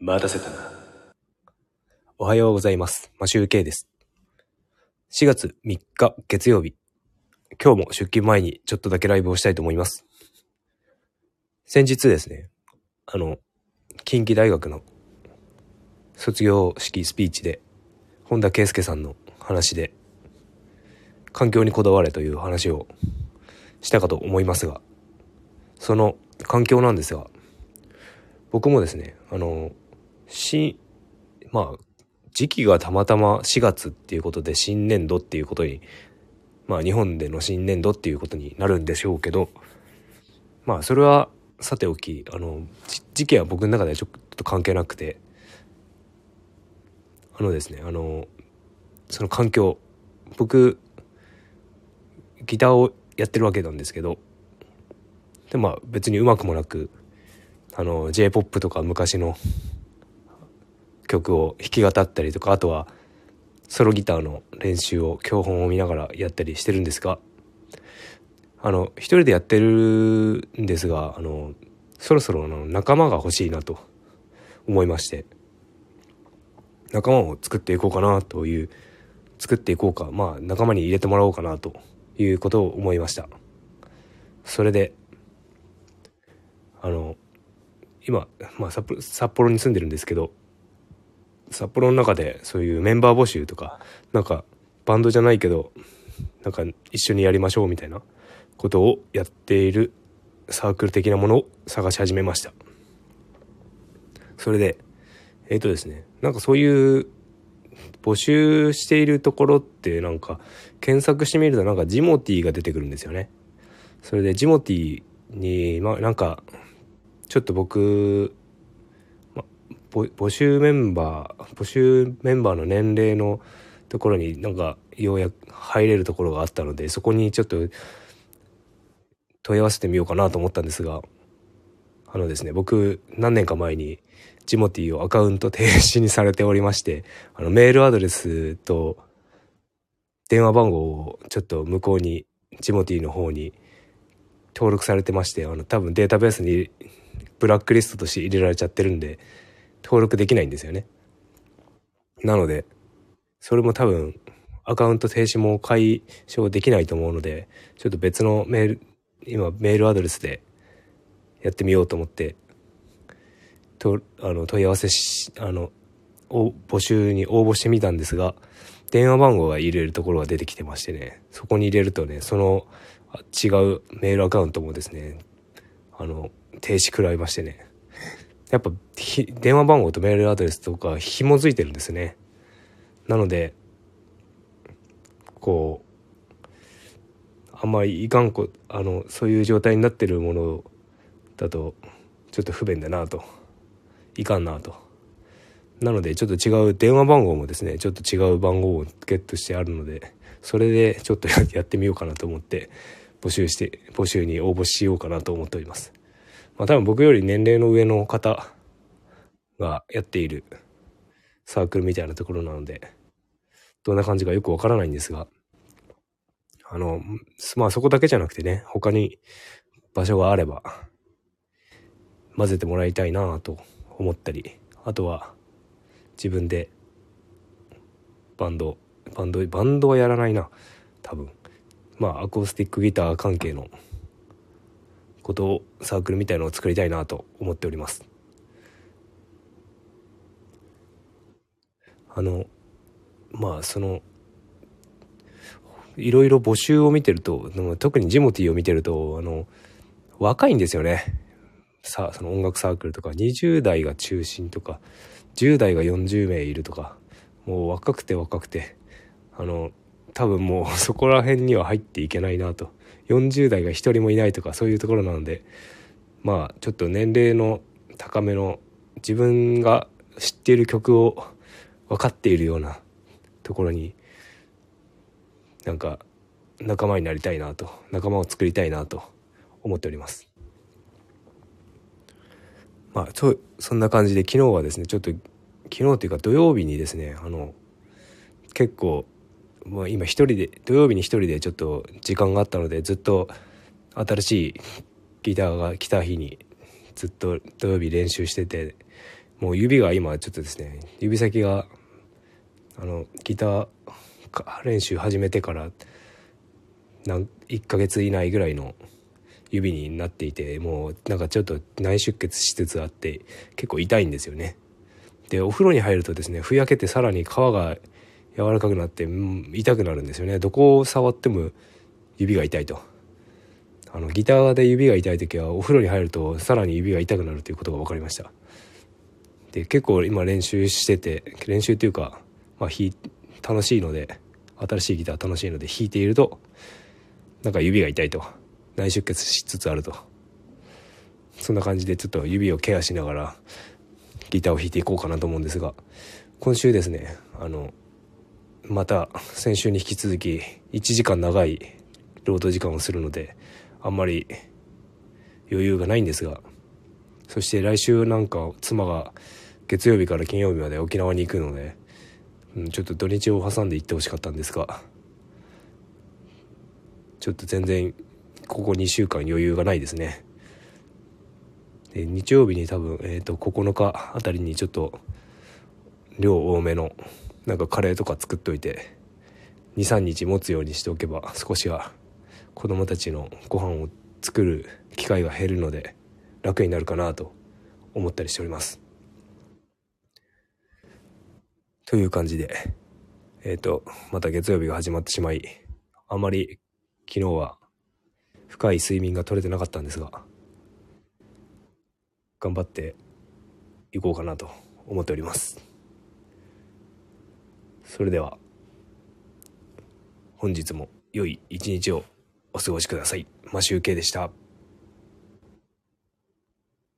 待たせたな。おはようございます。マシューケイです。4月3日月曜日。今日も出勤前にちょっとだけライブをしたいと思います。先日ですね、あの、近畿大学の卒業式スピーチで、本田圭佑さんの話で、環境にこだわれという話をしたかと思いますが、その環境なんですが、僕もですね、あの、し、まあ、時期がたまたま4月っていうことで新年度っていうことに、まあ日本での新年度っていうことになるんでしょうけど、まあそれはさておき、あの、時期は僕の中ではちょっと関係なくて、あのですね、あの、その環境、僕、ギターをやってるわけなんですけど、でまあ別にうまくもなく、あの J-POP とか昔の曲を弾き語ったりとかあとはソロギターの練習を教本を見ながらやったりしてるんですがあの一人でやってるんですがあのそろそろの仲間が欲しいなと思いまして仲間を作っていこうかなという作っていこうかまあ仲間に入れてもらおうかなということを思いました。それであの今、まあ、札幌に住んでるんですけど札幌の中でそういうメンバー募集とかなんかバンドじゃないけどなんか一緒にやりましょうみたいなことをやっているサークル的なものを探し始めました。それでえっ、とですねなんかそういう募集しているところってなんか検索してみるとなんかジモティーが出てくるんですよね。それでジモティーにまあなんかちょっと僕、募集メンバー募集メンバーの年齢のところになんかようやく入れるところがあったのでそこにちょっと問い合わせてみようかなと思ったんですがあのですね僕何年か前にジモティーをアカウント停止にされておりましてあのメールアドレスと電話番号をちょっと向こうにジモティーの方に登録されてましてあの多分データベースにブラックリストとして入れられちゃってるんで登録できないんですよね。なのでそれも多分アカウント停止も解消できないと思うのでちょっと別のメール今メールアドレスでやってみようと思ってとあの問い合わせしあの募集に応募してみたんですが電話番号が入れるところが出てきてましてねそこに入れるとねその違うメールアカウントもですねあの停止食らいましてね。やっぱ電話番号とメールアドレスとか紐づいてるんですね。なのでこうあんまりいかんこあのそういう状態になってるものだとちょっと不便だなと。いかんなと。なのでちょっと違う電話番号もですねちょっと違う番号をゲットしてあるのでそれでちょっとやってみようかなと思って募集して募集に応募しようかなと思っております。まあ多分僕より年齢の上の方がやっているサークルみたいなところなのでどんな感じかよくわからないんですがあのまあそこだけじゃなくてね他に場所があれば混ぜてもらいたいなと思ったりあとは自分でバンドバンドバンドはやらないな多分。まあアコースティックギター関係のことサークルみたいのを作りたいなと思っております。あのまあそのいろいろ募集を見てると特にジモティーを見てるとあの若いんですよね。さその音楽サークルとか20代が中心とか10代が40名いるとかもう若くて若くてあの多分もうそこら辺には入っていけないなと。40代が一人もいないとかそういうところなので。まあちょっと年齢の高めの自分が知っている曲を分かっているようなところになんか仲間になりたいなと仲間を作りたいなと思っております。まあそそんな感じで昨日はですねちょっと昨日っていうか土曜日にですねあの結構まあ、今一人で土曜日に一人でちょっと時間があったのでずっと新しいギターが来た日にずっと土曜日練習しててもう指が今ちょっとですね指先があのギター練習始めてから何1ヶ月以内ぐらいの指になっていてもうなんかちょっと内出血しつつあって結構痛いんですよね。でお風呂に入るとですねふやけてさらに皮が柔らかくなって、うん、痛くなるんですよね。どこを触っても指が痛いと。あのギターで指が痛い時はお風呂に入るとさらに指が痛くなるということが分かりました。で結構今練習してて練習っていうか、まあ、楽しいので新しいギター楽しいので弾いているとなんか指が痛いと。内出血しつつあると。そんな感じでちょっと指をケアしながらギターを弾いていこうかなと思うんですが今週ですねあのまた先週に引き続き1時間長い労働時間をするのであんまり余裕がないんですがそして来週なんか妻が月曜日から金曜日まで沖縄に行くので、うん、ちょっと土日を挟んで行ってほしかったんですがちょっと全然ここ2週間余裕がないですね。で日曜日に多分、えーと、9日あたりにちょっと量多めのなんかカレーとか作っといて23日持つようにしておけば少しは子供たちのご飯を作る機会が減るので楽になるかなと思ったりしております。という感じでえっ、ー、とまた月曜日が始まってしまいあまり昨日は深い睡眠が取れてなかったんですが頑張っていこうかなと思っております。それでは本日も良い一日をお過ごしください。マシュウケイでした。